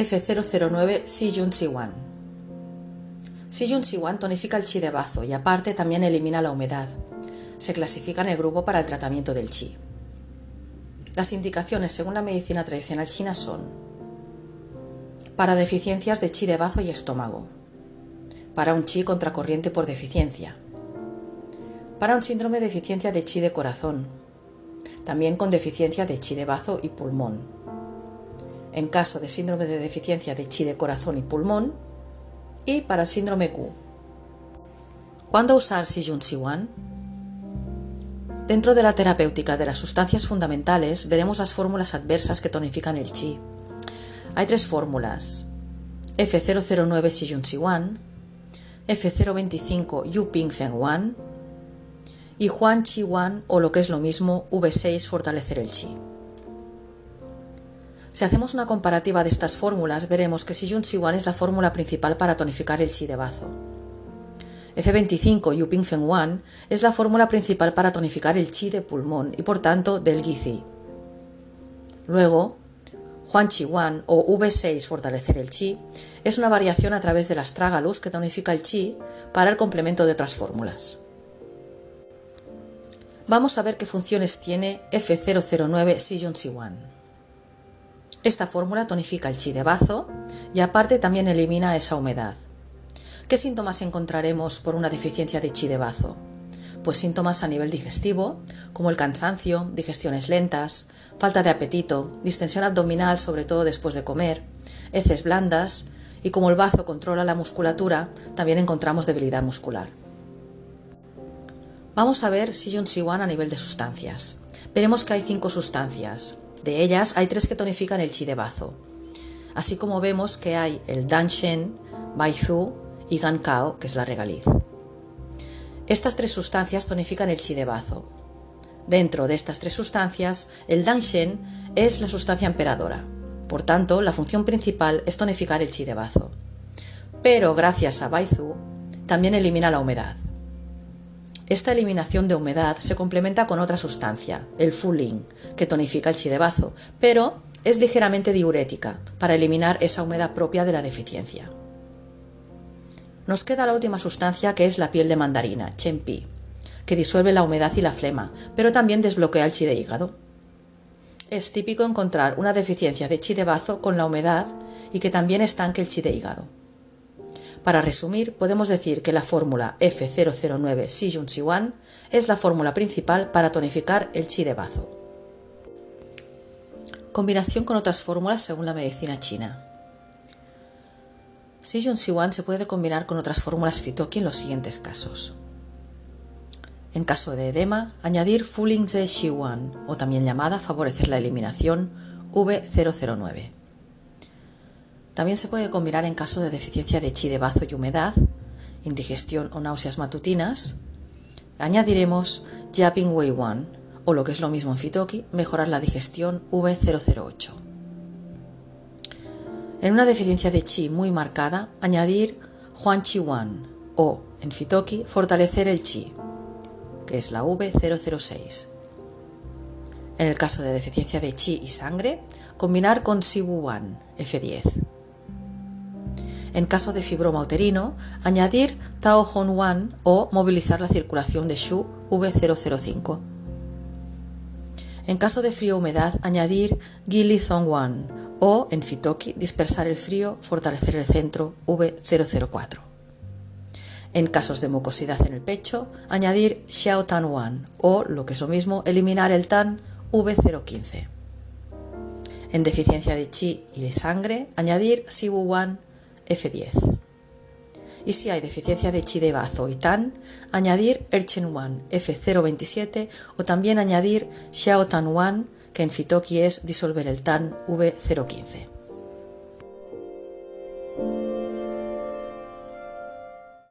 F009 Sijun Siwan. Sijun Siwan tonifica el chi de bazo y aparte también elimina la humedad. Se clasifica en el grupo para el tratamiento del chi. Las indicaciones según la medicina tradicional china son para deficiencias de chi de bazo y estómago, para un chi contracorriente por deficiencia, para un síndrome de deficiencia de chi de corazón, también con deficiencia de chi de bazo y pulmón. En caso de síndrome de deficiencia de chi de corazón y pulmón, y para el síndrome Q. ¿Cuándo usar Sijun Siwan? Dentro de la terapéutica de las sustancias fundamentales veremos las fórmulas adversas que tonifican el chi. Hay tres fórmulas: F009 Sijun Siwan, F025 Yu Ping Feng Wan y Juan Chi Wan o lo que es lo mismo V6 fortalecer el chi. Si hacemos una comparativa de estas fórmulas, veremos que Sijun Siwan es la fórmula principal para tonificar el chi de bazo. F25 Yuping Feng Wan es la fórmula principal para tonificar el chi de pulmón y por tanto del Gizi. Luego, Huan Chi Wan o V6 fortalecer el chi es una variación a través del astragalus que tonifica el chi para el complemento de otras fórmulas. Vamos a ver qué funciones tiene F009 Sijun Siwan. Esta fórmula tonifica el chi de bazo y aparte también elimina esa humedad. ¿Qué síntomas encontraremos por una deficiencia de chi de bazo? Pues síntomas a nivel digestivo, como el cansancio, digestiones lentas, falta de apetito, distensión abdominal, sobre todo después de comer, heces blandas, y como el bazo controla la musculatura, también encontramos debilidad muscular. Vamos a ver Sijun Siwan a nivel de sustancias. Veremos que hay cinco sustancias. De ellas hay tres que tonifican el chi de bazo. Así como vemos que hay el Danshen, Baizu y Gankao, que es la regaliz. Estas tres sustancias tonifican el chi de bazo. Dentro de estas tres sustancias, el Danshen es la sustancia emperadora. Por tanto, la función principal es tonificar el chi de bazo. Pero gracias a Baizu, también elimina la humedad. Esta eliminación de humedad se complementa con otra sustancia, el Fulling, que tonifica el chi pero es ligeramente diurética para eliminar esa humedad propia de la deficiencia. Nos queda la última sustancia que es la piel de mandarina, Chenpi, que disuelve la humedad y la flema, pero también desbloquea el chi de hígado. Es típico encontrar una deficiencia de chi de bazo con la humedad y que también estanque el chi de hígado. Para resumir, podemos decir que la fórmula F009 Sijun Siwan es la fórmula principal para tonificar el chi de bazo. Combinación con otras fórmulas según la medicina china. Sijun Siwan se puede combinar con otras fórmulas Fitoki en los siguientes casos. En caso de edema, añadir Fulingze Shiwan, o también llamada favorecer la eliminación V009. También se puede combinar en caso de deficiencia de chi de bazo y humedad, indigestión o náuseas matutinas. Añadiremos Yaping Wei 1, o lo que es lo mismo en Fitoki, mejorar la digestión V008. En una deficiencia de chi muy marcada, añadir Huan Chi Wan o, en Fitoki, fortalecer el chi, que es la V006. En el caso de deficiencia de chi y sangre, combinar con Siwu Wan, F10. En caso de fibroma uterino, añadir Tao Hon Wan o movilizar la circulación de Shu V005. En caso de frío-humedad, añadir Gili Thong Wan o, en Fitoki, dispersar el frío, fortalecer el centro V004. En casos de mucosidad en el pecho, añadir Xiao Tan Wan o, lo que es lo mismo, eliminar el Tan V015. En deficiencia de chi y de sangre, añadir Siwu Wan F10. Y si hay deficiencia de chi de bazo y tan, añadir Erchen Wan F027 o también añadir Xiao Tan Wan que en Fitoki es disolver el tan V015.